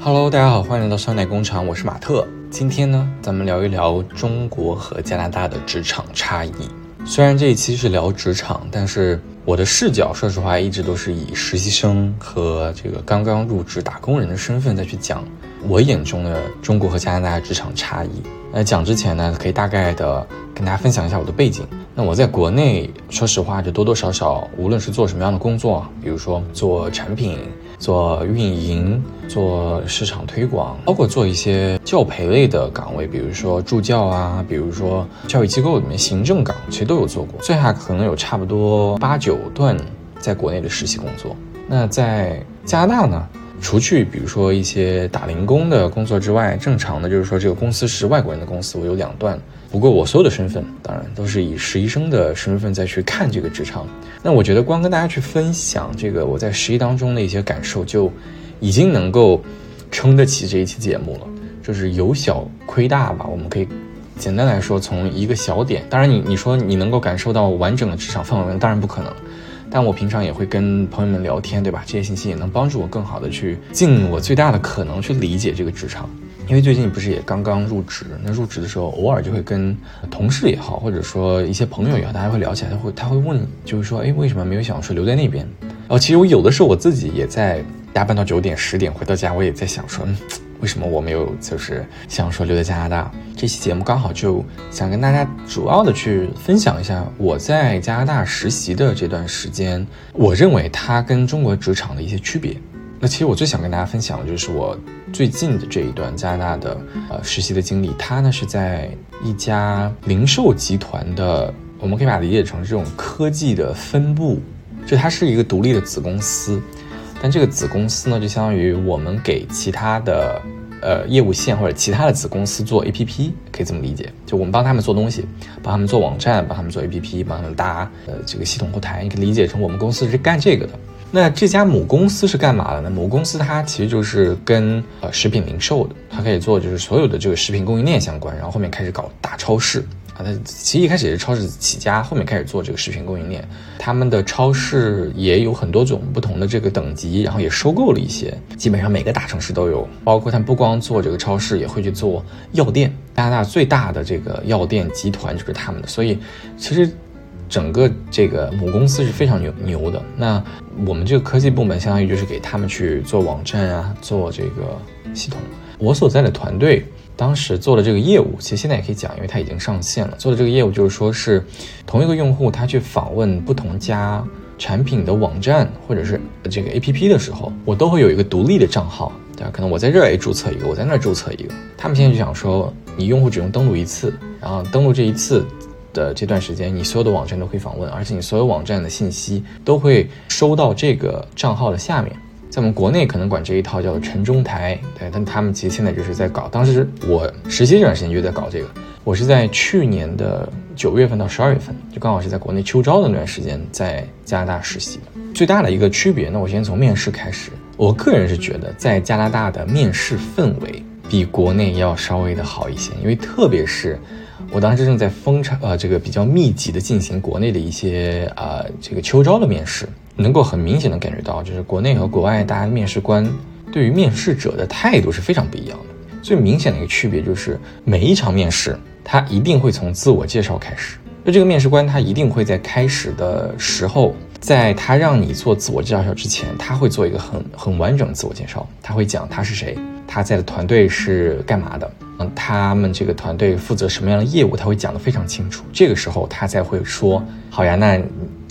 Hello，大家好，欢迎来到酸奶工厂，我是马特。今天呢，咱们聊一聊中国和加拿大的职场差异。虽然这一期是聊职场，但是我的视角，说实话，一直都是以实习生和这个刚刚入职打工人的身份再去讲我眼中的中国和加拿大的职场差异。那讲之前呢，可以大概的跟大家分享一下我的背景。那我在国内，说实话，就多多少少，无论是做什么样的工作，比如说做产品、做运营、做市场推广，包括做一些教培类的岗位，比如说助教啊，比如说教育机构里面行政岗，其实都有做过。最下可能有差不多八九段在国内的实习工作。那在加拿大呢？除去比如说一些打零工的工作之外，正常的就是说这个公司是外国人的公司，我有两段。不过我所有的身份当然都是以实习生的身份再去看这个职场。那我觉得光跟大家去分享这个我在实习当中的一些感受，就已经能够撑得起这一期节目了。就是有小亏大吧，我们可以简单来说，从一个小点。当然你你说你能够感受到完整的职场氛围，当然不可能。但我平常也会跟朋友们聊天，对吧？这些信息也能帮助我更好的去尽我最大的可能去理解这个职场。因为最近不是也刚刚入职，那入职的时候偶尔就会跟同事也好，或者说一些朋友也好，大家会聊起来，他会他会问，就是说，哎，为什么没有想说留在那边？哦，其实我有的时候我自己也在加班到九点十点回到家，我也在想说。嗯为什么我没有就是想说留在加拿大？这期节目刚好就想跟大家主要的去分享一下我在加拿大实习的这段时间，我认为它跟中国职场的一些区别。那其实我最想跟大家分享的就是我最近的这一段加拿大的呃实习的经历。他呢是在一家零售集团的，我们可以把它理解成这种科技的分部，就它是一个独立的子公司。但这个子公司呢，就相当于我们给其他的呃业务线或者其他的子公司做 APP，可以这么理解。就我们帮他们做东西，帮他们做网站，帮他们做 APP，帮他们搭呃这个系统后台。你可以理解成我们公司是干这个的。那这家母公司是干嘛的呢？母公司它其实就是跟呃食品零售的，它可以做就是所有的这个食品供应链相关，然后后面开始搞大超市。啊，它其实一开始也是超市起家，后面开始做这个食品供应链。他们的超市也有很多种不同的这个等级，然后也收购了一些，基本上每个大城市都有。包括他们不光做这个超市，也会去做药店。加拿大最大的这个药店集团就是他们的，所以其实整个这个母公司是非常牛牛的。那我们这个科技部门相当于就是给他们去做网站啊，做这个系统。我所在的团队。当时做的这个业务，其实现在也可以讲，因为它已经上线了。做的这个业务就是说，是同一个用户他去访问不同家产品的网站或者是这个 APP 的时候，我都会有一个独立的账号，对吧？可能我在这儿也注册一个，我在那儿注册一个。他们现在就想说，你用户只用登录一次，然后登录这一次的这段时间，你所有的网站都可以访问，而且你所有网站的信息都会收到这个账号的下面。在我们国内可能管这一套叫做城中台，对，但他们其实现在就是在搞。当时我实习这段时间就在搞这个。我是在去年的九月份到十二月份，就刚好是在国内秋招的那段时间，在加拿大实习。最大的一个区别，那我先从面试开始。我个人是觉得，在加拿大的面试氛围比国内要稍微的好一些，因为特别是我当时正在风场呃这个比较密集的进行国内的一些啊这个秋招的面试。能够很明显的感觉到，就是国内和国外大家面试官对于面试者的态度是非常不一样的。最明显的一个区别就是，每一场面试他一定会从自我介绍开始。就这个面试官他一定会在开始的时候，在他让你做自我介绍之前，他会做一个很很完整的自我介绍。他会讲他是谁，他在的团队是干嘛的，嗯，他们这个团队负责什么样的业务，他会讲得非常清楚。这个时候他才会说，好呀，那。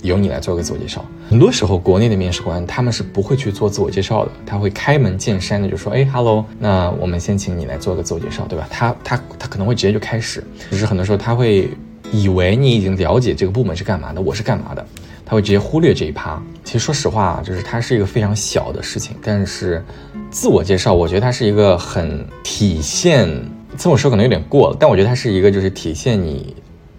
由你来做个自我介绍。很多时候，国内的面试官他们是不会去做自我介绍的，他会开门见山的就说：“哎，hello，那我们先请你来做个自我介绍，对吧？”他他他可能会直接就开始，只是很多时候他会以为你已经了解这个部门是干嘛的，我是干嘛的，他会直接忽略这一趴。其实说实话，就是它是一个非常小的事情，但是自我介绍，我觉得它是一个很体现，这么说可能有点过了，但我觉得它是一个就是体现你。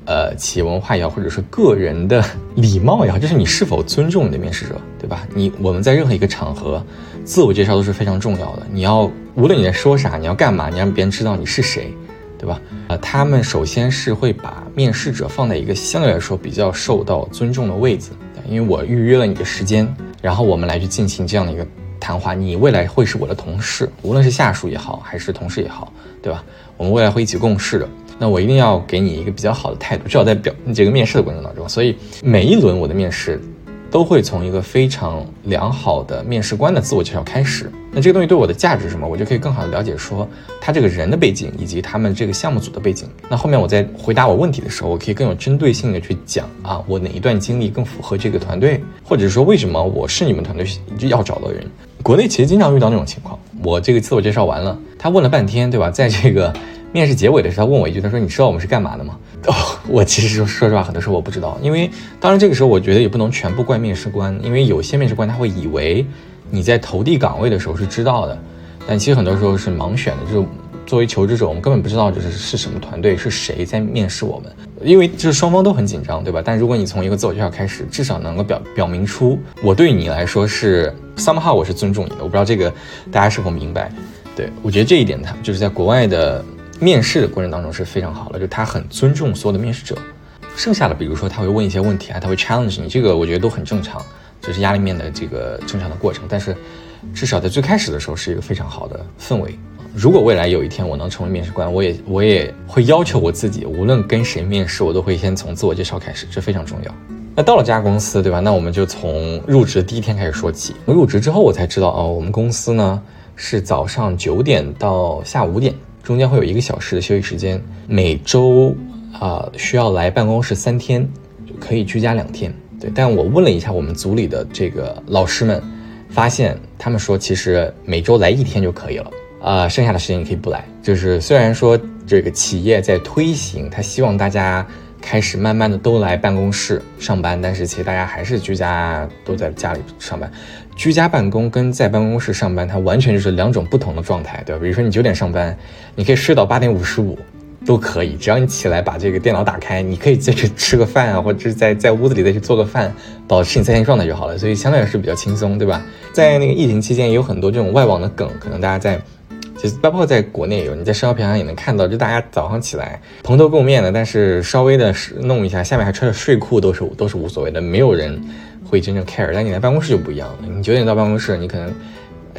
呃，企业文化也好，或者是个人的礼貌也好，就是你是否尊重你的面试者，对吧？你我们在任何一个场合，自我介绍都是非常重要的。你要无论你在说啥，你要干嘛，你让别人知道你是谁，对吧？呃，他们首先是会把面试者放在一个相对来说比较受到尊重的位置，因为我预约了你的时间，然后我们来去进行这样的一个谈话，你未来会是我的同事，无论是下属也好，还是同事也好，对吧？我们未来会一起共事的。那我一定要给你一个比较好的态度，至少在表这个面试的过程当中。所以每一轮我的面试。都会从一个非常良好的面试官的自我介绍开始。那这个东西对我的价值是什么？我就可以更好的了解说他这个人的背景以及他们这个项目组的背景。那后面我在回答我问题的时候，我可以更有针对性的去讲啊，我哪一段经历更符合这个团队，或者说为什么我是你们团队要找的人。国内其实经常遇到那种情况，我这个自我介绍完了，他问了半天，对吧？在这个面试结尾的时候，他问我一句，他说：“你知道我们是干嘛的吗？”哦，我其实说说实话，很多时候我不知道，因为当然这个时候我觉得也不能全部怪面试官，因为有些面试官他会以为你在投递岗位的时候是知道的，但其实很多时候是盲选的，就作为求职者，我们根本不知道就是是什么团队是谁在面试我们，因为就是双方都很紧张，对吧？但如果你从一个自我介绍开始，至少能够表表明出我对你来说是 somehow 我是尊重你的，我不知道这个大家是否明白？对我觉得这一点他就是在国外的。面试的过程当中是非常好的，就他很尊重所有的面试者。剩下的，比如说他会问一些问题啊，他会 challenge 你，这个我觉得都很正常，就是压力面的这个正常的过程。但是，至少在最开始的时候是一个非常好的氛围。如果未来有一天我能成为面试官，我也我也会要求我自己，无论跟谁面试，我都会先从自我介绍开始，这非常重要。那到了这家公司，对吧？那我们就从入职第一天开始说起。入职之后，我才知道哦，我们公司呢是早上九点到下午五点。中间会有一个小时的休息时间，每周啊需要来办公室三天，可以居家两天。对，但我问了一下我们组里的这个老师们，发现他们说其实每周来一天就可以了，啊，剩下的时间你可以不来。就是虽然说这个企业在推行，他希望大家。开始慢慢的都来办公室上班，但是其实大家还是居家都在家里上班。居家办公跟在办公室上班，它完全就是两种不同的状态，对吧？比如说你九点上班，你可以睡到八点五十五，都可以，只要你起来把这个电脑打开，你可以再去吃个饭啊，或者是在在屋子里再去做个饭，保持你在线状态就好了。所以相对来说比较轻松，对吧？在那个疫情期间，也有很多这种外网的梗，可能大家在。其实包括在国内有，你在社交平台上也能看到，就大家早上起来蓬头垢面的，但是稍微的弄一下，下面还穿着睡裤都是都是无所谓的，没有人会真正 care。但你在办公室就不一样了，你九点到办公室，你可能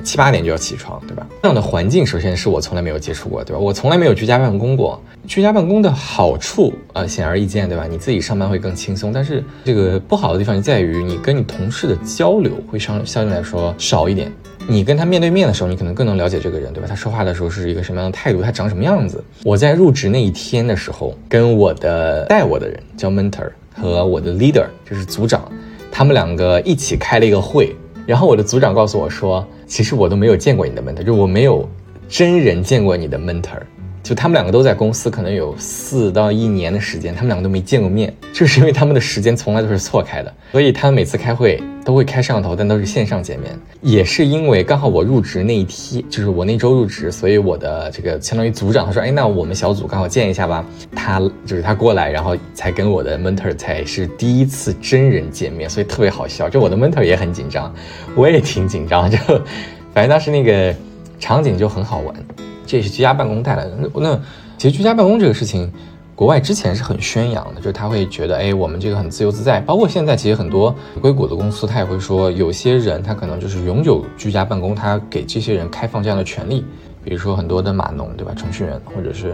七八点就要起床，对吧？这样的环境首先是我从来没有接触过，对吧？我从来没有居家办公过。居家办公的好处啊，显而易见，对吧？你自己上班会更轻松，但是这个不好的地方就在于你跟你同事的交流会相相对来说少一点。你跟他面对面的时候，你可能更能了解这个人，对吧？他说话的时候是一个什么样的态度，他长什么样子。我在入职那一天的时候，跟我的带我的人叫 mentor 和我的 leader 就是组长，他们两个一起开了一个会。然后我的组长告诉我说，其实我都没有见过你的 mentor，就我没有真人见过你的 mentor。就他们两个都在公司，可能有四到一年的时间，他们两个都没见过面，就是因为他们的时间从来都是错开的，所以他们每次开会都会开摄像头，但都是线上见面。也是因为刚好我入职那一天，就是我那周入职，所以我的这个相当于组长他说，哎，那我们小组刚好见一下吧。他就是他过来，然后才跟我的 mentor 才是第一次真人见面，所以特别好笑。就我的 mentor 也很紧张，我也挺紧张，就反正当时那个场景就很好玩。这也是居家办公带来的。那其实居家办公这个事情，国外之前是很宣扬的，就是他会觉得，哎，我们这个很自由自在。包括现在，其实很多硅谷的公司，他也会说，有些人他可能就是永久居家办公，他给这些人开放这样的权利。比如说很多的码农，对吧？程序员，或者是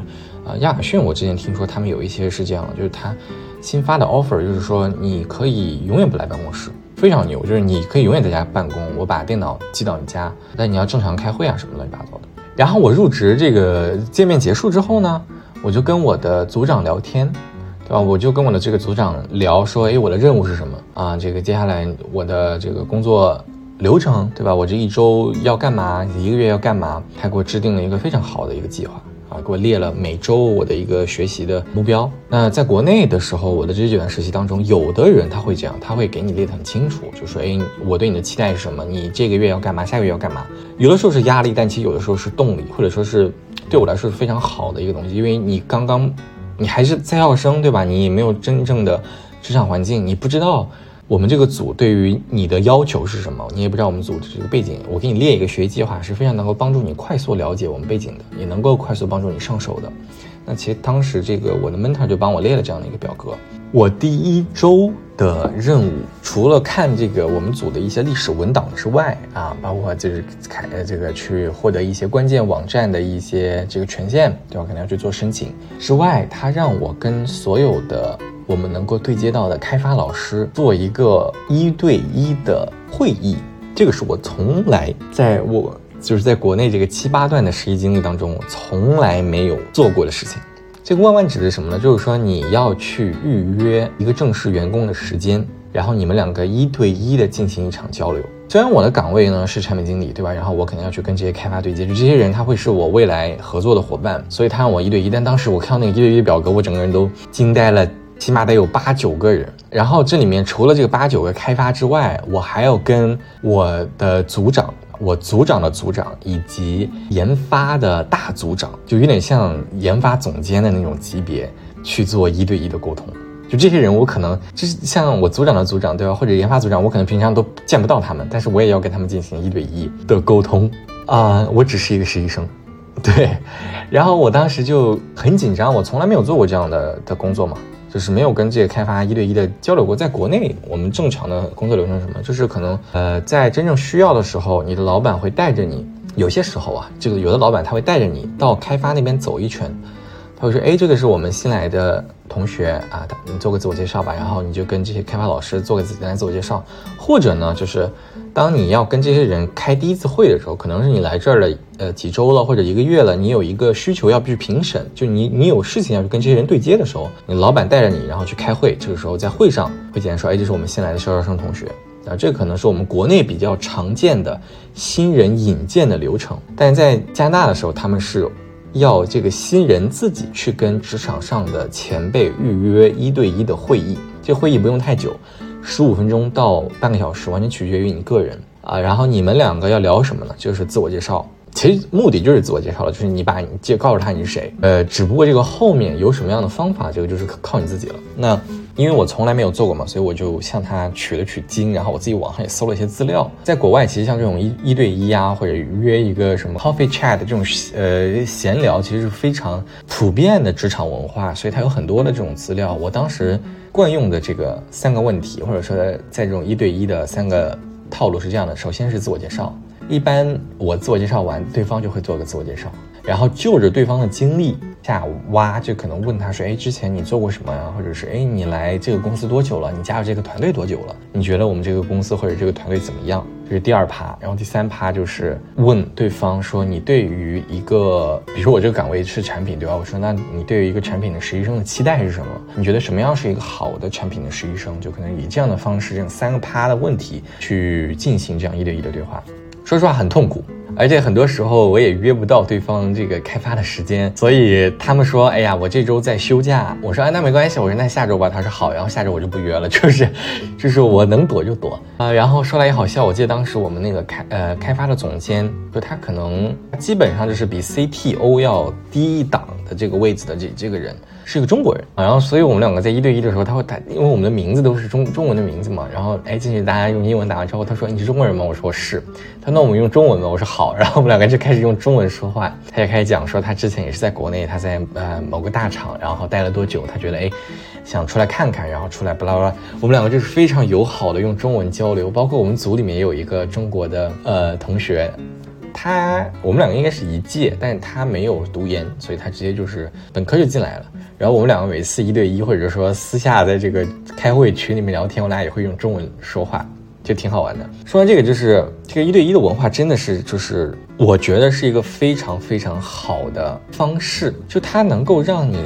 啊亚马逊，我之前听说他们有一些是这样，就是他新发的 offer，就是说你可以永远不来办公室，非常牛，就是你可以永远在家办公，我把电脑寄到你家，但你要正常开会啊什么乱七八糟的。然后我入职这个见面结束之后呢，我就跟我的组长聊天，对吧？我就跟我的这个组长聊说，哎，我的任务是什么啊？这个接下来我的这个工作流程，对吧？我这一周要干嘛？一个月要干嘛？他给我制定了一个非常好的一个计划。啊，给我列了每周我的一个学习的目标。那在国内的时候，我的这几段实习当中，有的人他会这样，他会给你列得很清楚，就说，哎，我对你的期待是什么？你这个月要干嘛？下个月要干嘛？有的时候是压力，但其实有的时候是动力，或者说是对我来说是非常好的一个东西，因为你刚刚，你还是在校生，对吧？你也没有真正的职场环境，你不知道。我们这个组对于你的要求是什么？你也不知道我们组的这个背景。我给你列一个学习计划，是非常能够帮助你快速了解我们背景的，也能够快速帮助你上手的。那其实当时这个我的 mentor 就帮我列了这样的一个表格。我第一周的任务，除了看这个我们组的一些历史文档之外，啊，包括就是开这个去获得一些关键网站的一些这个权限，对吧？可能要去做申请之外，他让我跟所有的我们能够对接到的开发老师做一个一对一的会议，这个是我从来在我就是在国内这个七八段的实习经历当中，我从来没有做过的事情。这个万万指的是什么呢？就是说你要去预约一个正式员工的时间，然后你们两个一对一的进行一场交流。虽然我的岗位呢是产品经理，对吧？然后我肯定要去跟这些开发对接，就这些人他会是我未来合作的伙伴，所以他让我一对一。但当时我看到那个一对一的表格，我整个人都惊呆了，起码得有八九个人。然后这里面除了这个八九个开发之外，我还要跟我的组长。我组长的组长以及研发的大组长，就有点像研发总监的那种级别去做一对一的沟通。就这些人，我可能就是像我组长的组长，对吧？或者研发组长，我可能平常都见不到他们，但是我也要跟他们进行一对一的沟通啊。我只是一个实习生，对。然后我当时就很紧张，我从来没有做过这样的的工作嘛。就是没有跟这些开发一对一的交流过。在国内，我们正常的工作流程是什么？就是可能呃，在真正需要的时候，你的老板会带着你。有些时候啊，这个有的老板他会带着你到开发那边走一圈。他会说：“哎，这个是我们新来的同学啊，你做个自我介绍吧。”然后你就跟这些开发老师做个简单自我介绍。或者呢，就是当你要跟这些人开第一次会的时候，可能是你来这儿了呃几周了或者一个月了，你有一个需求要去评审，就你你有事情要去跟这些人对接的时候，你老板带着你，然后去开会。这个时候在会上会简单说：“哎，这是我们新来的肖招生同学啊。”这可能是我们国内比较常见的新人引荐的流程，但是在加拿大的时候，他们是。要这个新人自己去跟职场上的前辈预约一对一的会议，这会议不用太久，十五分钟到半个小时，完全取决于你个人啊。然后你们两个要聊什么呢？就是自我介绍。其实目的就是自我介绍了，就是你把你介告诉他你是谁，呃，只不过这个后面有什么样的方法，这个就是靠你自己了。那因为我从来没有做过嘛，所以我就向他取了取经，然后我自己网上也搜了一些资料。在国外，其实像这种一一对一啊，或者约一个什么 coffee chat 这种呃闲聊，其实是非常普遍的职场文化，所以它有很多的这种资料。我当时惯用的这个三个问题，或者说在这种一对一的三个套路是这样的：首先是自我介绍。一般我自我介绍完，对方就会做个自我介绍，然后就着对方的经历下挖，就可能问他说：“哎，之前你做过什么呀？或者是哎，你来这个公司多久了？你加入这个团队多久了？你觉得我们这个公司或者这个团队怎么样？”这是第二趴，然后第三趴就是问对方说：“你对于一个，比如说我这个岗位是产品，对吧？我说那你对于一个产品的实习生的期待是什么？你觉得什么样是一个好的产品的实习生？就可能以这样的方式，这样三个趴的问题去进行这样一对一的对话。”说实话很痛苦，而且很多时候我也约不到对方这个开发的时间，所以他们说，哎呀，我这周在休假。我说，哎，那没关系，我说那下周吧。他说好，然后下周我就不约了，就是，就是我能躲就躲啊。然后说来也好笑，我记得当时我们那个开呃开发的总监，就他可能基本上就是比 CTO 要低一档的这个位置的这这个人。是一个中国人，然后所以我们两个在一对一的时候，他会打，因为我们的名字都是中中文的名字嘛，然后哎进去大家用英文打完之后，他说你是中国人吗？我说是，他那我们用中文吧，我说好，然后我们两个就开始用中文说话，他就开始讲说他之前也是在国内，他在呃某个大厂，然后待了多久，他觉得哎想出来看看，然后出来巴拉巴拉，我们两个就是非常友好的用中文交流，包括我们组里面也有一个中国的呃同学。他我们两个应该是一届，但是他没有读研，所以他直接就是本科就进来了。然后我们两个每次一对一，或者说私下在这个开会群里面聊天，我俩也会用中文说话，就挺好玩的。说完这个，就是这个一对一的文化，真的是就是我觉得是一个非常非常好的方式，就它能够让你。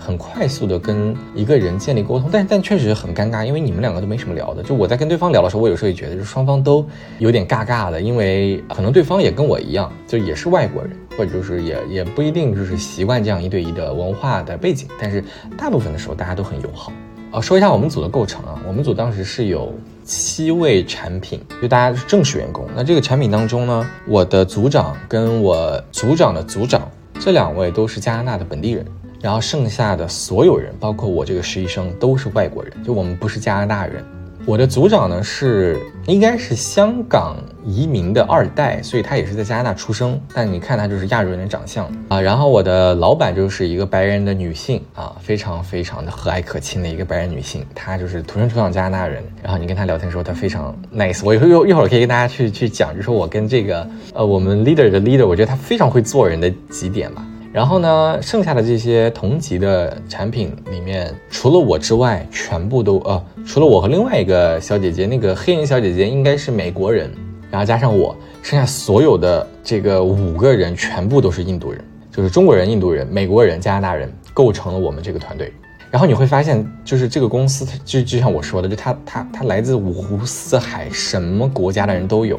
很快速的跟一个人建立沟通，但但确实很尴尬，因为你们两个都没什么聊的。就我在跟对方聊的时候，我有时候也觉得，就双方都有点尬尬的，因为可能对方也跟我一样，就也是外国人，或者就是也也不一定就是习惯这样一对一的文化的背景。但是大部分的时候大家都很友好。啊，说一下我们组的构成啊，我们组当时是有七位产品，就大家是正式员工。那这个产品当中呢，我的组长跟我组长的组长这两位都是加拿大的本地人。然后剩下的所有人，包括我这个实习生，都是外国人，就我们不是加拿大人，我的组长呢是应该是香港移民的二代，所以他也是在加拿大出生，但你看他就是亚洲人的长相啊。然后我的老板就是一个白人的女性啊，非常非常的和蔼可亲的一个白人女性，她就是土生土长加拿大人。然后你跟她聊天的时候，她非常 nice。我一会儿一会儿可以跟大家去去讲，就说我跟这个呃我们 leader 的 leader，我觉得他非常会做人的几点吧。然后呢，剩下的这些同级的产品里面，除了我之外，全部都呃，除了我和另外一个小姐姐，那个黑人小姐姐应该是美国人，然后加上我，剩下所有的这个五个人全部都是印度人，就是中国人、印度人、美国人、加拿大人构成了我们这个团队。然后你会发现，就是这个公司，就就像我说的，就他他他来自五湖四海，什么国家的人都有。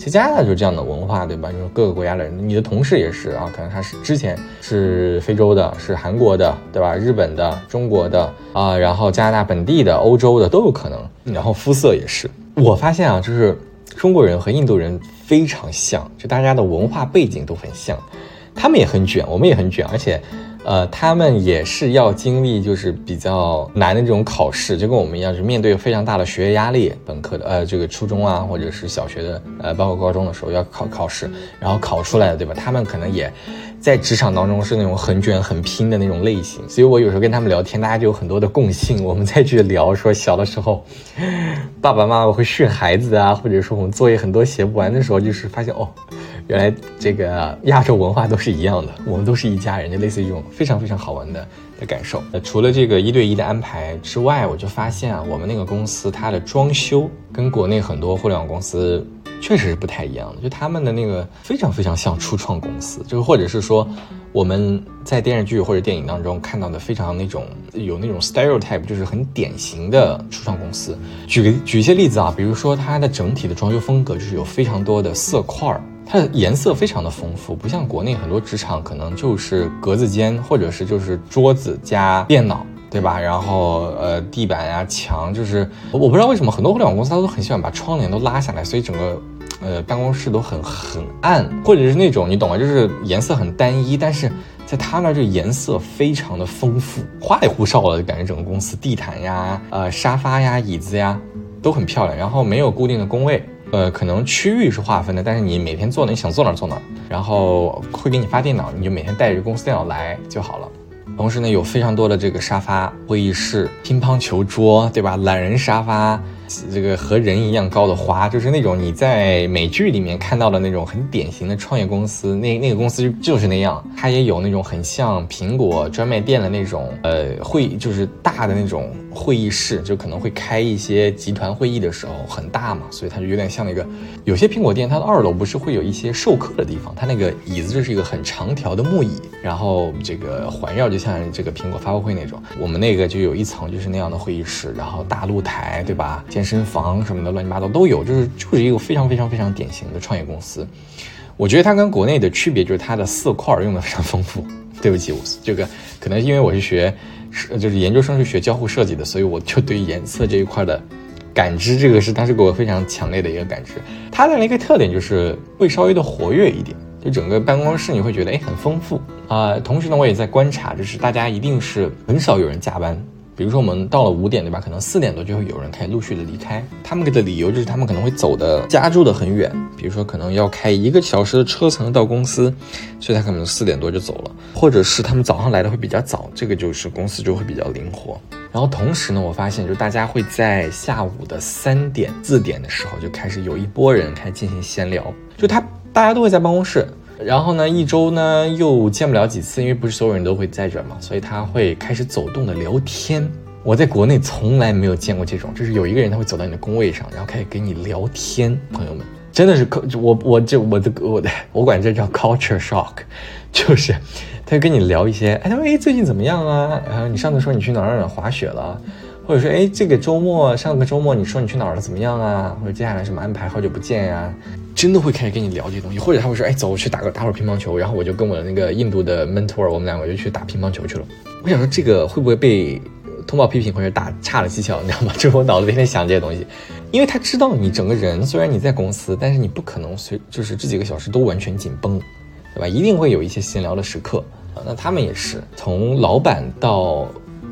其实加拿大就是这样的文化，对吧？就是各个国家的人，你的同事也是啊，可能他是之前是非洲的，是韩国的，对吧？日本的、中国的啊，然后加拿大本地的、欧洲的都有可能。然后肤色也是，我发现啊，就是中国人和印度人非常像，就大家的文化背景都很像，他们也很卷，我们也很卷，而且。呃，他们也是要经历就是比较难的这种考试，就跟我们一样，是面对非常大的学业压力。本科的呃，这个初中啊，或者是小学的，呃，包括高中的时候要考考试，然后考出来的，对吧？他们可能也在职场当中是那种很卷、很拼的那种类型。所以我有时候跟他们聊天，大家就有很多的共性。我们再去聊说小的时候，爸爸妈妈会训孩子啊，或者说我们作业很多写不完的时候，就是发现哦。原来这个亚洲文化都是一样的，我们都是一家人，就类似于这种非常非常好玩的的感受。呃，除了这个一对一的安排之外，我就发现啊，我们那个公司它的装修跟国内很多互联网公司确实是不太一样的，就他们的那个非常非常像初创公司，就是或者是说我们在电视剧或者电影当中看到的非常那种有那种 stereotype，就是很典型的初创公司。举个举一些例子啊，比如说它的整体的装修风格就是有非常多的色块儿。它的颜色非常的丰富，不像国内很多职场可能就是格子间，或者是就是桌子加电脑，对吧？然后呃地板呀墙，就是我不知道为什么很多互联网公司它都很喜欢把窗帘都拉下来，所以整个呃办公室都很很暗，或者是那种你懂吗？就是颜色很单一，但是在他那儿就颜色非常的丰富，花里胡哨的感觉，整个公司地毯呀、呃沙发呀、椅子呀都很漂亮，然后没有固定的工位。呃，可能区域是划分的，但是你每天坐哪，你想坐哪坐哪，然后会给你发电脑，你就每天带着公司电脑来就好了。同时呢，有非常多的这个沙发、会议室、乒乓球桌，对吧？懒人沙发。这个和人一样高的花，就是那种你在美剧里面看到的那种很典型的创业公司，那那个公司就是那样。它也有那种很像苹果专卖店的那种，呃，会就是大的那种会议室，就可能会开一些集团会议的时候很大嘛，所以它就有点像那个有些苹果店，它的二楼不是会有一些授课的地方，它那个椅子就是一个很长条的木椅，然后这个环绕就像这个苹果发布会那种。我们那个就有一层就是那样的会议室，然后大露台，对吧？健身房什么的乱七八糟都有，就是就是一个非常非常非常典型的创业公司。我觉得它跟国内的区别就是它的色块用的非常丰富。对不起，我这个可能因为我是学，是就是研究生是学交互设计的，所以我就对颜色这一块的感知，这个是当时给我非常强烈的一个感知。它的一个特点就是会稍微的活跃一点，就整个办公室你会觉得哎很丰富啊。同时呢，我也在观察，就是大家一定是很少有人加班。比如说我们到了五点，对吧？可能四点多就会有人开始陆续的离开。他们给的理由就是他们可能会走的家住的很远，比如说可能要开一个小时的车才能到公司，所以他可能四点多就走了。或者是他们早上来的会比较早，这个就是公司就会比较灵活。然后同时呢，我发现就大家会在下午的三点、四点的时候就开始有一波人开始进行闲聊，就他大家都会在办公室。然后呢，一周呢又见不了几次，因为不是所有人都会在这嘛，所以他会开始走动的聊天。我在国内从来没有见过这种，就是有一个人他会走到你的工位上，然后开始跟你聊天。朋友们，真的是我我这我的我的我管这叫 culture shock，就是他就跟你聊一些，哎他说哎最近怎么样啊？然后你上次说你去哪儿哪儿滑雪了。或者说，哎，这个周末上个周末你说你去哪儿了，怎么样啊？或者接下来什么安排？好久不见呀，真的会开始跟你聊这些东西。或者他会说，哎，走，我去打个打会儿乒乓球。然后我就跟我的那个印度的 mentor，我们两个就去打乒乓球去了。我想说，这个会不会被通报批评或者打差了技巧？你知道吗？就是我脑子天天想这些东西，因为他知道你整个人虽然你在公司，但是你不可能随就是这几个小时都完全紧绷，对吧？一定会有一些闲聊的时刻。那他们也是从老板到。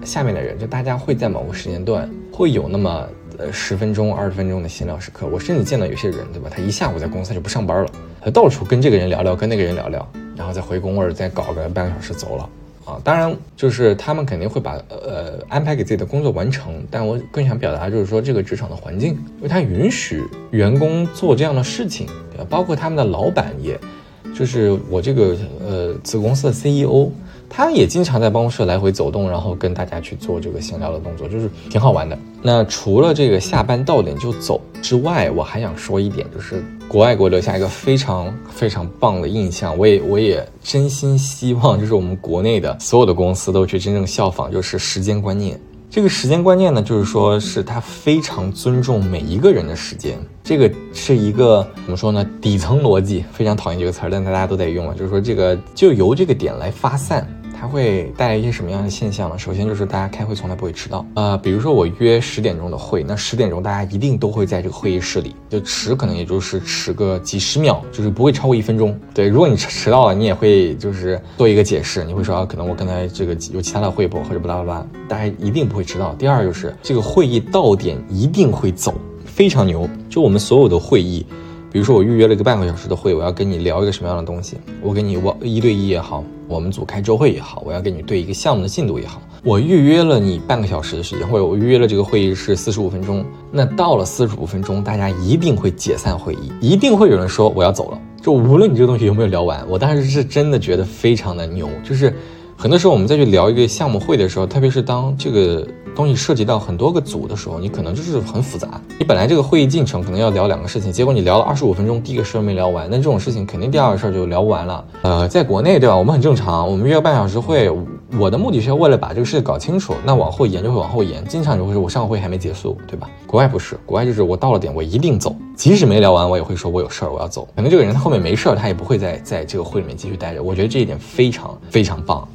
下面的人就大家会在某个时间段会有那么呃十分钟、二十分钟的闲聊时刻。我甚至见到有些人，对吧？他一下午在公司他就不上班了，他到处跟这个人聊聊，跟那个人聊聊，然后再回工位再搞个半个小时走了。啊，当然就是他们肯定会把呃安排给自己的工作完成，但我更想表达就是说这个职场的环境，因为他允许员工做这样的事情，包括他们的老板也，就是我这个呃子公司的 CEO。他也经常在办公室来回走动，然后跟大家去做这个闲聊的动作，就是挺好玩的。那除了这个下班到点就走之外，我还想说一点，就是国外给我留下一个非常非常棒的印象。我也我也真心希望，就是我们国内的所有的公司都去真正效仿，就是时间观念。这个时间观念呢，就是说是他非常尊重每一个人的时间。这个是一个怎么说呢？底层逻辑，非常讨厌这个词儿，但大家都在用啊。就是说这个就由这个点来发散。它会带来一些什么样的现象呢？首先就是大家开会从来不会迟到呃，比如说我约十点钟的会，那十点钟大家一定都会在这个会议室里，就迟可能也就是迟个几十秒，就是不会超过一分钟。对，如果你迟到了，你也会就是做一个解释，你会说啊，可能我刚才这个有其他的汇报或者巴拉巴拉，大家一定不会迟到。第二就是这个会议到点一定会走，非常牛。就我们所有的会议。比如说我预约了一个半个小时的会，我要跟你聊一个什么样的东西？我跟你我一对一也好，我们组开周会也好，我要跟你对一个项目的进度也好，我预约了你半个小时的时间，或者我预约了这个会议是四十五分钟，那到了四十五分钟，大家一定会解散会议，一定会有人说我要走了。就无论你这个东西有没有聊完，我当时是真的觉得非常的牛，就是。很多时候我们再去聊一个项目会的时候，特别是当这个东西涉及到很多个组的时候，你可能就是很复杂。你本来这个会议进程可能要聊两个事情，结果你聊了二十五分钟，第一个事儿没聊完，那这种事情肯定第二个事儿就聊不完了。呃，在国内对吧？我们很正常，我们约个半小时会，我的目的是要为了把这个事情搞清楚，那往后延就会往后延，经常就会是我上个会还没结束，对吧？国外不是，国外就是我到了点我一定走，即使没聊完我也会说我有事儿我要走。可能这个人他后面没事儿，他也不会在在这个会里面继续待着。我觉得这一点非常非常棒。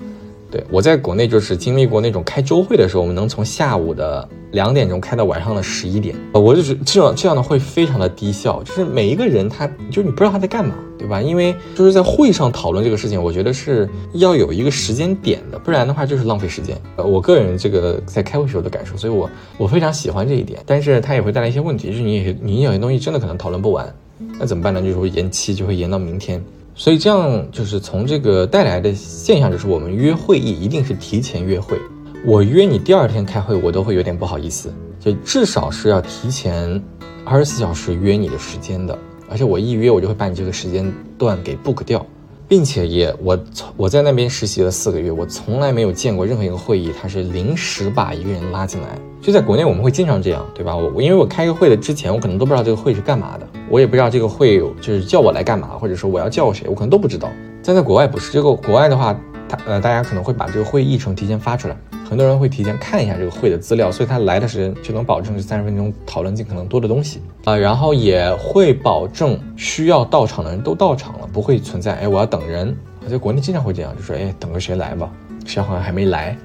对我在国内就是经历过那种开周会的时候，我们能从下午的两点钟开到晚上的十一点，我就是这样这样的会非常的低效，就是每一个人他就你不知道他在干嘛，对吧？因为就是在会上讨论这个事情，我觉得是要有一个时间点的，不然的话就是浪费时间。呃，我个人这个在开会时候的感受，所以我我非常喜欢这一点，但是它也会带来一些问题，就是你你有些东西真的可能讨论不完，那怎么办呢？就是会延期，就会延到明天。所以这样就是从这个带来的现象，就是我们约会议一定是提前约会。我约你第二天开会，我都会有点不好意思，就至少是要提前二十四小时约你的时间的。而且我一约，我就会把你这个时间段给 book 掉。并且也我从我在那边实习了四个月，我从来没有见过任何一个会议，他是临时把一个人拉进来。就在国内，我们会经常这样，对吧？我因为我开个会的之前，我可能都不知道这个会是干嘛的，我也不知道这个会就是叫我来干嘛，或者说我要叫谁，我可能都不知道。但在国外不是，这个国外的话，他呃大家可能会把这个会议程提前发出来。很多人会提前看一下这个会的资料，所以他来的时间就能保证这三十分钟讨论尽可能多的东西啊，然后也会保证需要到场的人都到场了，不会存在哎我要等人。我在国内经常会这样，就说哎等个谁来吧，谁好像还没来，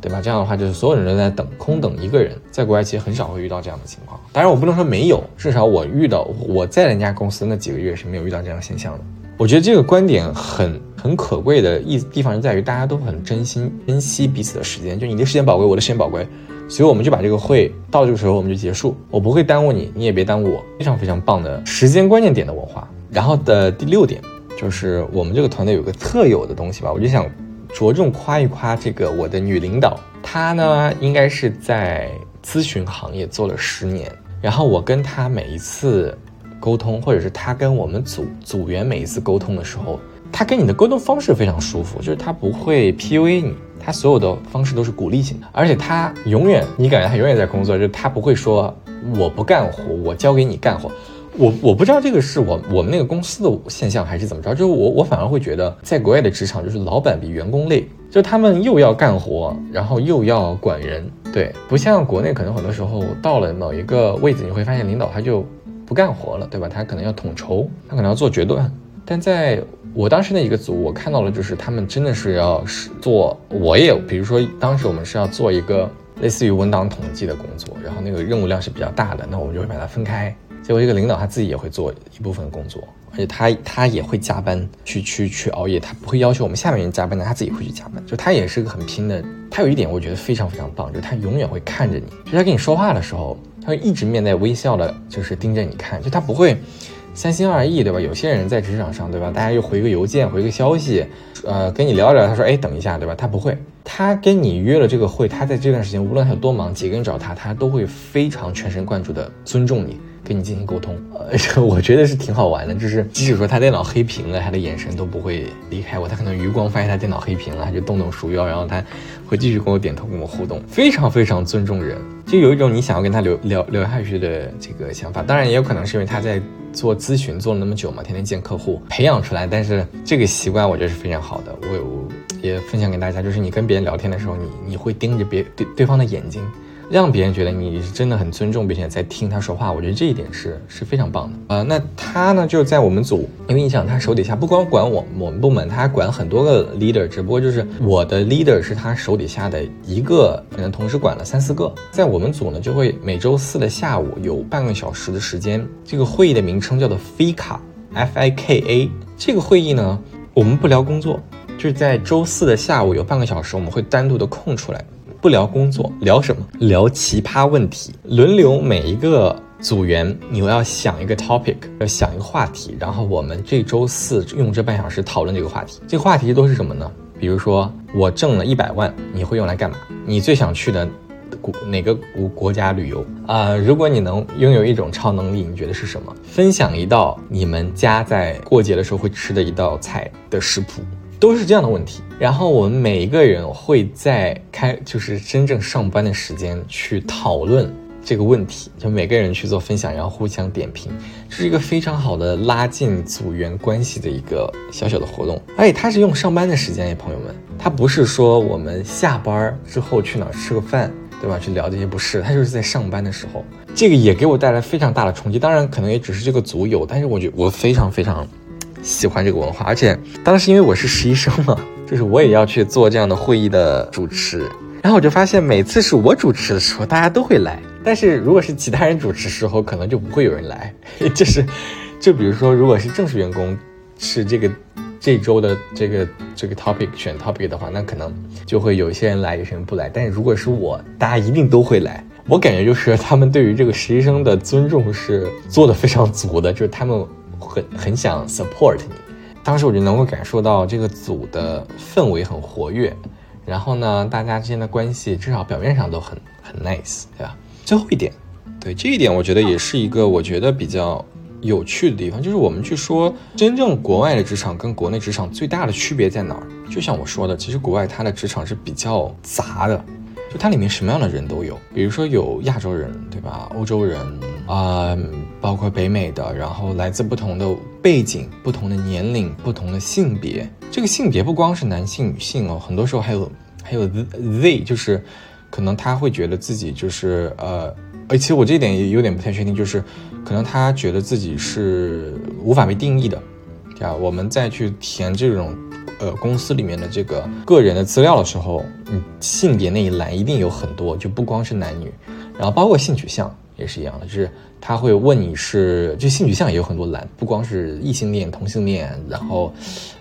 对吧？这样的话就是所有人都在等，空等一个人。在国外其实很少会遇到这样的情况，当然我不能说没有，至少我遇到我在人家公司那几个月是没有遇到这样现象的。我觉得这个观点很很可贵的意地方是在于，大家都很真心珍惜彼此的时间，就你的时间宝贵，我的时间宝贵，所以我们就把这个会到这个时候我们就结束，我不会耽误你，你也别耽误我，非常非常棒的时间观念点的文化。然后的第六点就是我们这个团队有个特有的东西吧，我就想着重夸一夸这个我的女领导，她呢应该是在咨询行业做了十年，然后我跟她每一次。沟通，或者是她跟我们组组员每一次沟通的时候，她跟你的沟通方式非常舒服，就是她不会 PUA 你，他所有的方式都是鼓励性的，而且他永远，你感觉他永远在工作，就是他不会说我不干活，我交给你干活，我我不知道这个是我我们那个公司的现象还是怎么着，就是我我反而会觉得，在国外的职场就是老板比员工累，就他们又要干活，然后又要管人，对，不像国内可能很多时候到了某一个位置，你会发现领导他就。不干活了，对吧？他可能要统筹，他可能要做决断。但在我当时那一个组，我看到了，就是他们真的是要是做，我也比如说，当时我们是要做一个类似于文档统计的工作，然后那个任务量是比较大的，那我们就会把它分开。结果一个领导他自己也会做一部分工作，而且他他也会加班去去去熬夜，他不会要求我们下面人加班的，他自己会去加班。就他也是个很拼的。他有一点我觉得非常非常棒，就是他永远会看着你，就他跟你说话的时候。他会一直面带微笑的，就是盯着你看，就他不会三心二意，对吧？有些人在职场上，对吧？大家又回个邮件，回个消息，呃，跟你聊聊，他说，哎，等一下，对吧？他不会，他跟你约了这个会，他在这段时间，无论他有多忙，几个人找他，他都会非常全神贯注的尊重你。跟你进行沟通，呃，我觉得是挺好玩的。就是即使说他电脑黑屏了，他的眼神都不会离开我。他可能余光发现他电脑黑屏了，他就动动鼠标，然后他会继续跟我点头，跟我互动，非常非常尊重人，就有一种你想要跟他聊聊聊下去的这个想法。当然也有可能是因为他在做咨询做了那么久嘛，天天见客户培养出来。但是这个习惯我觉得是非常好的。我我也分享给大家，就是你跟别人聊天的时候，你你会盯着别对对方的眼睛。让别人觉得你是真的很尊重，并且在听他说话，我觉得这一点是是非常棒的。呃，那他呢，就是在我们组，因为你想，他手底下不光管我我们部门，他还管很多个 leader，只不过就是我的 leader 是他手底下的一个，可能同时管了三四个。在我们组呢，就会每周四的下午有半个小时的时间，这个会议的名称叫做 FIKA，F I K A。这个会议呢，我们不聊工作，就是在周四的下午有半个小时，我们会单独的空出来。不聊工作，聊什么？聊奇葩问题。轮流每一个组员，你要想一个 topic，要想一个话题，然后我们这周四用这半小时讨论这个话题。这个话题都是什么呢？比如说，我挣了一百万，你会用来干嘛？你最想去的国哪个国国家旅游啊？如果你能拥有一种超能力，你觉得是什么？分享一道你们家在过节的时候会吃的一道菜的食谱。都是这样的问题，然后我们每一个人会在开，就是真正上班的时间去讨论这个问题，就每个人去做分享，然后互相点评，这是一个非常好的拉近组员关系的一个小小的活动。而且它是用上班的时间，朋友们，它不是说我们下班之后去哪儿吃个饭，对吧？去聊这些不是，他就是在上班的时候，这个也给我带来非常大的冲击。当然，可能也只是这个组有，但是我觉得我非常非常。喜欢这个文化，而且当时因为我是实习生嘛，就是我也要去做这样的会议的主持，然后我就发现每次是我主持的时候，大家都会来，但是如果是其他人主持时候，可能就不会有人来。就是，就比如说，如果是正式员工是这个这周的这个这个 topic 选 topic 的话，那可能就会有一些人来，有些人不来。但是如果是我，大家一定都会来。我感觉就是他们对于这个实习生的尊重是做的非常足的，就是他们。很很想 support 你，当时我就能够感受到这个组的氛围很活跃，然后呢，大家之间的关系至少表面上都很很 nice，对吧？最后一点，对这一点，我觉得也是一个我觉得比较有趣的地方，就是我们去说真正国外的职场跟国内职场最大的区别在哪儿？就像我说的，其实国外它的职场是比较杂的。就它里面什么样的人都有，比如说有亚洲人，对吧？欧洲人啊，包括北美的，然后来自不同的背景、不同的年龄、不同的性别。这个性别不光是男性、女性哦，很多时候还有还有 they，就是可能他会觉得自己就是呃，而且我这一点也有点不太确定，就是可能他觉得自己是无法被定义的，对吧？我们再去填这种。呃，公司里面的这个个人的资料的时候，嗯，性别那一栏一定有很多，就不光是男女，然后包括性取向也是一样的，就是他会问你是，就性取向也有很多栏，不光是异性恋、同性恋，然后，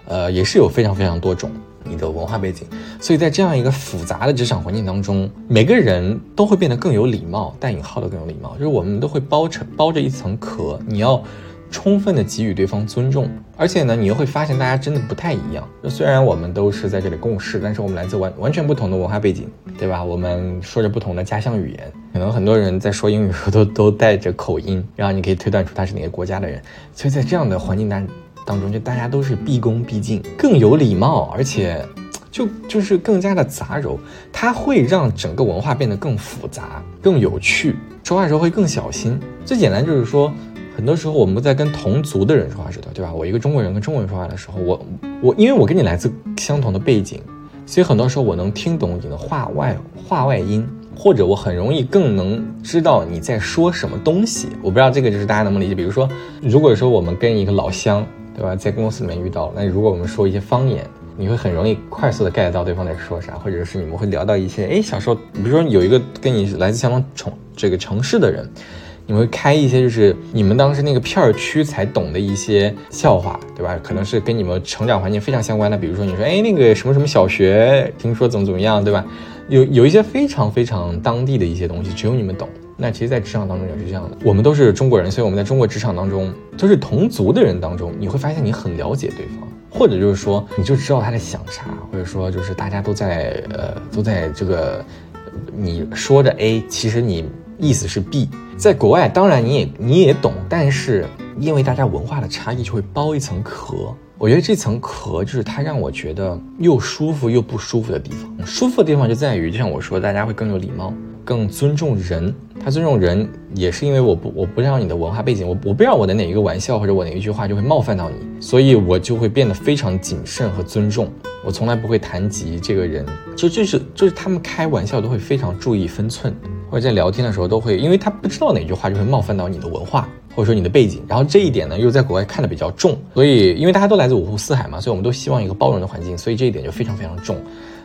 呃，也是有非常非常多种你的文化背景，所以在这样一个复杂的职场环境当中，每个人都会变得更有礼貌，带引号的更有礼貌，就是我们都会包成包着一层壳，你要。充分的给予对方尊重，而且呢，你又会发现大家真的不太一样。就虽然我们都是在这里共事，但是我们来自完完全不同的文化背景，对吧？我们说着不同的家乡语言，可能很多人在说英语时候都 都带着口音，然后你可以推断出他是哪个国家的人。所以在这样的环境当当中，就大家都是毕恭毕敬，更有礼貌，而且就就是更加的杂糅，它会让整个文化变得更复杂、更有趣。说话的时候会更小心。最简单就是说。很多时候我们在跟同族的人说话时候，对吧？我一个中国人跟中国人说话的时候，我我因为我跟你来自相同的背景，所以很多时候我能听懂你的话外话外音，或者我很容易更能知道你在说什么东西。我不知道这个就是大家能不能理解？比如说，如果说我们跟一个老乡，对吧，在公司里面遇到，那如果我们说一些方言，你会很容易快速的 get 到对方在说啥，或者是你们会聊到一些，哎，小时候，比如说有一个跟你来自相同城这个城市的人。你会开一些就是你们当时那个片儿区才懂的一些笑话，对吧？可能是跟你们成长环境非常相关的，比如说你说，哎，那个什么什么小学，听说怎么怎么样，对吧？有有一些非常非常当地的一些东西，只有你们懂。那其实，在职场当中也是这样的。我们都是中国人，所以我们在中国职场当中，都是同族的人当中，你会发现你很了解对方，或者就是说，你就知道他在想啥，或者说就是大家都在呃都在这个你说的 A，其实你意思是 B。在国外，当然你也你也懂，但是因为大家文化的差异，就会包一层壳。我觉得这层壳就是它让我觉得又舒服又不舒服的地方。舒服的地方就在于，就像我说，大家会更有礼貌。更尊重人，他尊重人也是因为我不我不知道你的文化背景，我我不知道我的哪一个玩笑或者我哪一句话就会冒犯到你，所以我就会变得非常谨慎和尊重。我从来不会谈及这个人，就就是就是他们开玩笑都会非常注意分寸，或者在聊天的时候都会，因为他不知道哪句话就会冒犯到你的文化或者说你的背景，然后这一点呢又在国外看的比较重，所以因为大家都来自五湖四海嘛，所以我们都希望一个包容的环境，所以这一点就非常非常重。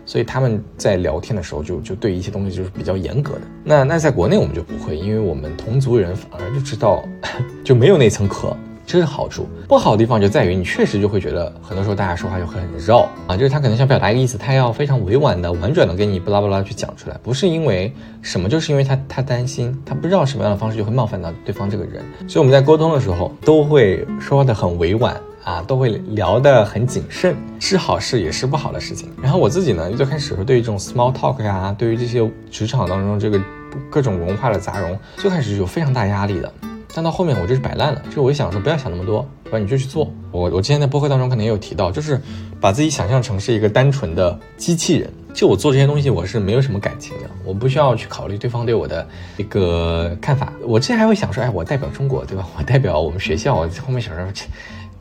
所以他们在聊天的时候，就就对一些东西就是比较严格的。那那在国内我们就不会，因为我们同族人反而就知道，就没有那层壳，这是好处。不好的地方就在于你确实就会觉得，很多时候大家说话就很绕啊，就是他可能想表达一个意思，他要非常委婉的、婉转的给你巴拉巴拉去讲出来，不是因为什么，就是因为他他担心，他不知道什么样的方式就会冒犯到对方这个人。所以我们在沟通的时候都会说的很委婉。啊，都会聊得很谨慎，是好事也是不好的事情。然后我自己呢，最开始对于这种 small talk 呀，对于这些职场当中这个各种文化的杂融，最开始是有非常大压力的。但到后面我就是摆烂了，就是我想说不要想那么多，对吧？你就去做。我我之前在播客当中可能也有提到，就是把自己想象成是一个单纯的机器人，就我做这些东西我是没有什么感情的，我不需要去考虑对方对我的一个看法。我之前还会想说，哎，我代表中国，对吧？我代表我们学校，我后面想说。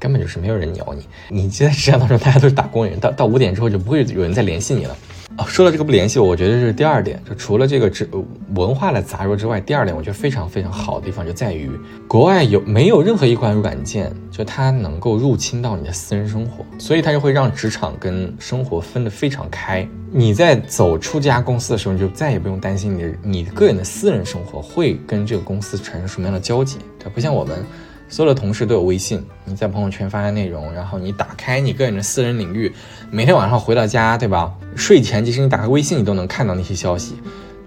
根本就是没有人鸟你，你现在职场当中大家都是打工人，到到五点之后就不会有人再联系你了。哦，说到这个不联系，我觉得这是第二点，就除了这个职文化的杂糅之外，第二点我觉得非常非常好的地方就在于，国外有没有任何一款软件，就它能够入侵到你的私人生活，所以它就会让职场跟生活分得非常开。你在走出这家公司的时候，你就再也不用担心你的你个人的私人生活会跟这个公司产生什么样的交集，对，不像我们。所有的同事都有微信，你在朋友圈发的内容，然后你打开你个人的私人领域，每天晚上回到家，对吧？睡前即使你打开微信，你都能看到那些消息，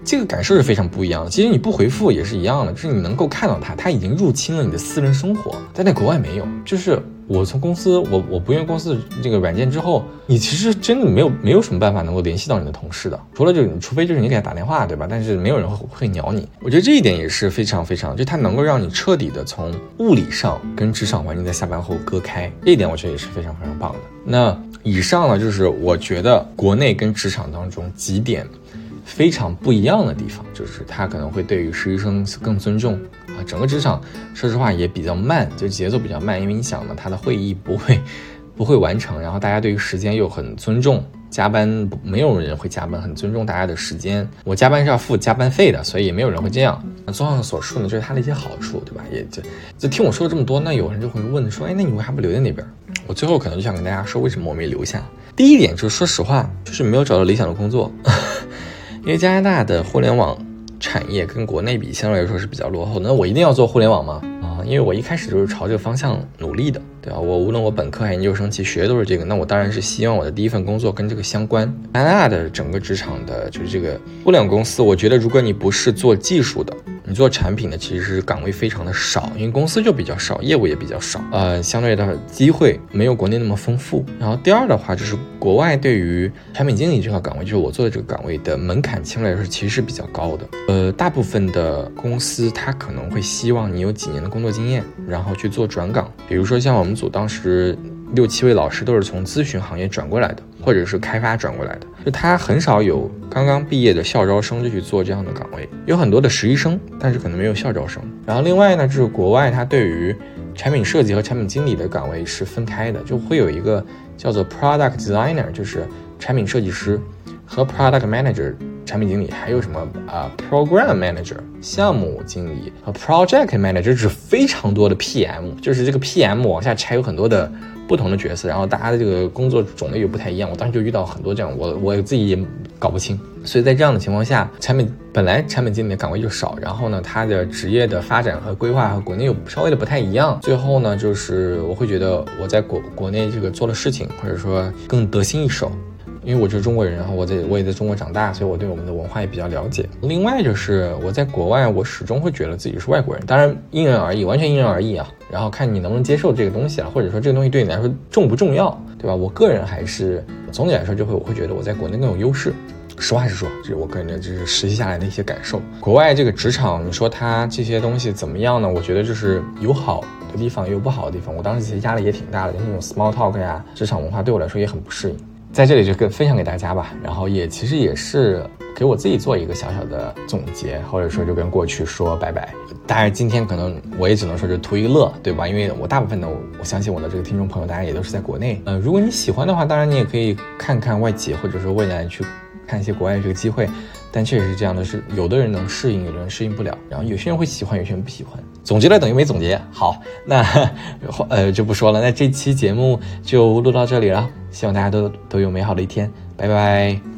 这个感受是非常不一样的。其实你不回复也是一样的，就是你能够看到它，它已经入侵了你的私人生活，但在国外没有，就是。我从公司，我我不用公司这个软件之后，你其实真的没有没有什么办法能够联系到你的同事的，除了就是，除非就是你给他打电话，对吧？但是没有人会会鸟你。我觉得这一点也是非常非常，就它能够让你彻底的从物理上跟职场环境在下班后割开，这一点我觉得也是非常非常棒的。那以上呢，就是我觉得国内跟职场当中几点。非常不一样的地方，就是他可能会对于实习生更尊重啊。整个职场，说实话也比较慢，就节奏比较慢。因为你想嘛，他的会议不会 不会完成，然后大家对于时间又很尊重，加班没有人会加班，很尊重大家的时间。我加班是要付加班费的，所以也没有人会这样。综上所述呢，就是他的一些好处，对吧？也就就听我说了这么多，那有人就会问说，哎，那你为啥不留在那边？我最后可能就想跟大家说，为什么我没留下。第一点就是，说实话，就是没有找到理想的工作。因为加拿大的互联网产业跟国内比，相对来说是比较落后。那我一定要做互联网吗？啊，因为我一开始就是朝这个方向努力的，对吧？我无论我本科还是研究生，其实学的都是这个。那我当然是希望我的第一份工作跟这个相关。加拿大的整个职场的，就是这个互联网公司，我觉得如果你不是做技术的。你做产品的其实岗位非常的少，因为公司就比较少，业务也比较少，呃，相对的机会没有国内那么丰富。然后第二的话就是国外对于产品经理这个岗位，就是我做的这个岗位的门槛相对来说其实是比较高的。呃，大部分的公司它可能会希望你有几年的工作经验，然后去做转岗。比如说像我们组当时六七位老师都是从咨询行业转过来的。或者是开发转过来的，就他很少有刚刚毕业的校招生就去做这样的岗位，有很多的实习生，但是可能没有校招生。然后另外呢，就是国外它对于产品设计和产品经理的岗位是分开的，就会有一个叫做 product designer，就是产品设计师，和 product manager 产品经理，还有什么啊 program manager 项目经理和 project manager 是非常多的 PM，就是这个 PM 往下拆有很多的。不同的角色，然后大家的这个工作种类又不太一样，我当时就遇到很多这样，我我自己也搞不清。所以在这样的情况下，产品本来产品经理的岗位就少，然后呢，他的职业的发展和规划和国内又稍微的不太一样。最后呢，就是我会觉得我在国国内这个做的事情，或者说更得心应手。因为我就是中国人，然后我在我也在中国长大，所以我对我们的文化也比较了解。另外就是我在国外，我始终会觉得自己是外国人，当然因人而异，完全因人而异啊。然后看你能不能接受这个东西啊，或者说这个东西对你来说重不重要，对吧？我个人还是总体来说就会我会觉得我在国内更有优势。实话实说，这是我个人的就是实习下来的一些感受。国外这个职场，你说它这些东西怎么样呢？我觉得就是有好的地方，也有不好的地方。我当时其实压力也挺大的，就那种 small talk 呀，职场文化对我来说也很不适应。在这里就跟分享给大家吧，然后也其实也是给我自己做一个小小的总结，或者说就跟过去说拜拜。当然今天可能我也只能说是图一乐，对吧？因为我大部分的我相信我的这个听众朋友，大家也都是在国内。呃，如果你喜欢的话，当然你也可以看看外企，或者说未来去。看一些国外这个机会，但确实是这样的，是有的人能适应，有的人适应不了，然后有些人会喜欢，有些人不喜欢。总结了等于没总结。好，那呃就不说了，那这期节目就录到这里了，希望大家都都有美好的一天，拜拜。